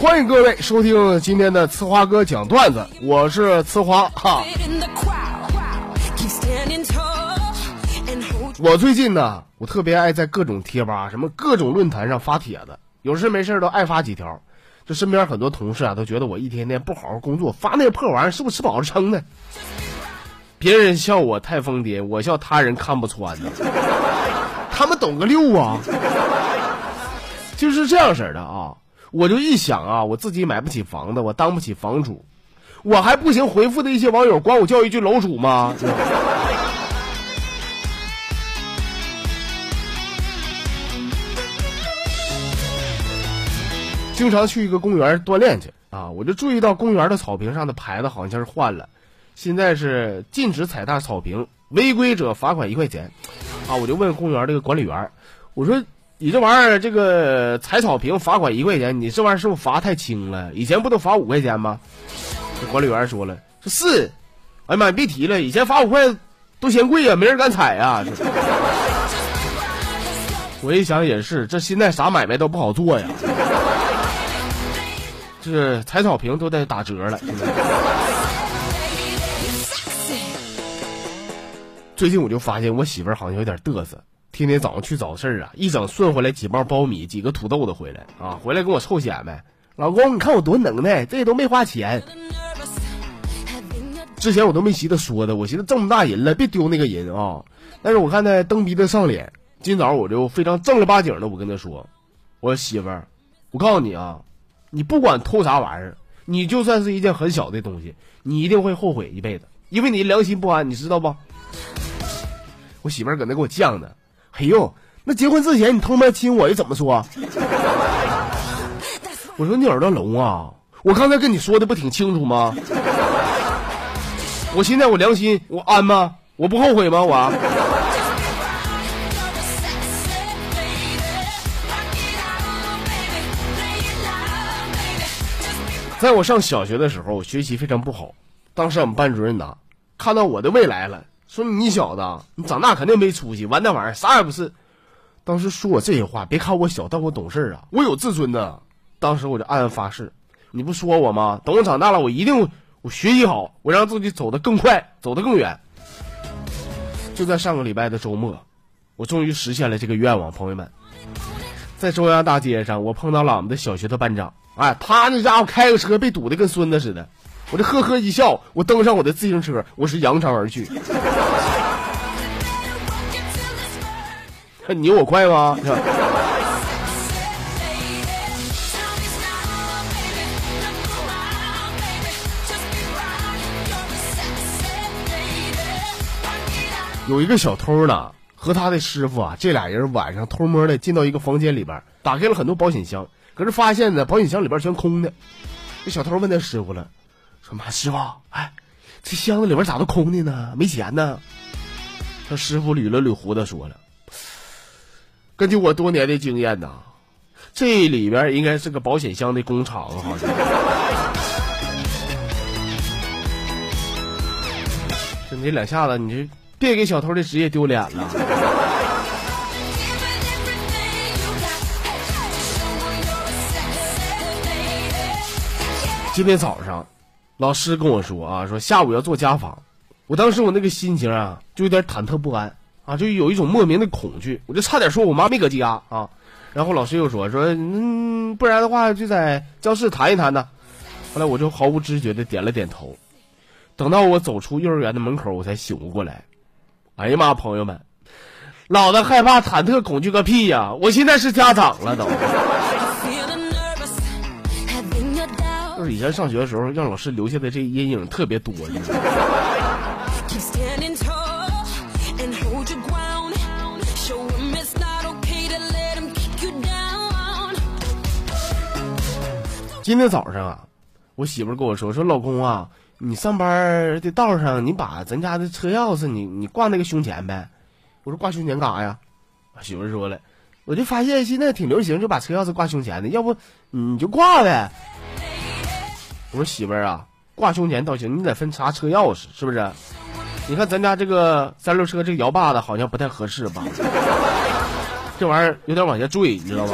欢迎各位收听今天的呲花哥讲段子，我是呲花哈。我最近呢，我特别爱在各种贴吧、什么各种论坛上发帖子，有事没事都爱发几条。就身边很多同事啊，都觉得我一天天不好好工作，发那破玩意儿是不是吃饱了撑的？别人笑我太疯癫，我笑他人看不穿呢。他们懂个六啊！就是这样式儿的啊。我就一想啊，我自己买不起房子，我当不起房主，我还不行。回复的一些网友管我叫一句楼主吗？经常去一个公园锻炼去啊，我就注意到公园的草坪上的牌子好像是换了，现在是禁止踩踏草坪，违规者罚款一块钱。啊，我就问公园这个管理员，我说。你这玩意儿，这个踩草坪罚款一块钱，你这玩意儿是不是罚太轻了？以前不都罚五块钱吗？这管理员说了，说是，哎呀妈，你别提了，以前罚五块都嫌贵呀，没人敢踩呀。我一想也是，这现在啥买卖都不好做呀，这踩草坪都得打折了。最近我就发现我媳妇儿好像有点嘚瑟。天天早上去早市啊，一整顺回来几包苞米，几个土豆子回来啊，回来跟我臭显摆。老公，你看我多能耐，这都没花钱。之前我都没寻思说的，我寻思这么大人了，别丢那个人啊。但是我看他蹬鼻子上脸，今早我就非常正儿八经的，我跟他说，我说媳妇儿，我告诉你啊，你不管偷啥玩意儿，你就算是一件很小的东西，你一定会后悔一辈子，因为你良心不安，你知道不？我媳妇儿搁那给我犟呢。哎呦，那结婚之前你偷摸亲我，又怎么说？我说你耳朵聋啊！我刚才跟你说的不挺清楚吗？我现在我良心我安吗？我不后悔吗？我。在我上小学的时候，我学习非常不好。当时我们班主任呐，看到我的未来了。说你小子，你长大肯定没出息，玩那玩意儿啥也不是。当时说我这些话，别看我小，但我懂事啊，我有自尊的。当时我就暗暗发誓，你不说我吗？等我长大了，我一定我学习好，我让自己走得更快，走得更远。就在上个礼拜的周末，我终于实现了这个愿望。朋友们，在中央大街上，我碰到了我们的小学的班长，哎，他那家伙开个车被堵得跟孙子似的。我这呵呵一笑，我登上我的自行车，我是扬长而去。你有我快吗？有一个小偷呢，和他的师傅啊，这俩人晚上偷摸的进到一个房间里边，打开了很多保险箱，可是发现呢，保险箱里边全空的。这小偷问他师傅了。说妈，师傅，哎，这箱子里边咋都空的呢？没钱呢？他师傅捋了捋胡子，说了：“根据我多年的经验呐，这里边应该是个保险箱的工厂，好像。”就你两下子，你就别给小偷的职业丢脸了。今天早上。老师跟我说啊，说下午要做家访，我当时我那个心情啊，就有点忐忑不安啊，就有一种莫名的恐惧，我就差点说我妈没搁家啊。然后老师又说说，嗯，不然的话就在教室谈一谈呢。后来我就毫无知觉的点了点头。等到我走出幼儿园的门口，我才醒悟过来。哎呀妈，朋友们，老子害怕、忐忑、恐惧个屁呀！我现在是家长了都。是以前上学的时候，让老师留下的这阴影特别多。今天早上啊，我媳妇跟我说说，老公啊，你上班的道上，你把咱家的车钥匙，你你挂那个胸前呗。我说挂胸前干啥呀？我媳妇说了，我就发现现在挺流行，就把车钥匙挂胸前的，要不你就挂呗。我说媳妇儿啊，挂胸前倒行，你得分啥车钥匙，是不是？你看咱家这个三轮车这个摇把子好像不太合适吧？这玩意儿有点往下坠，你知道吧？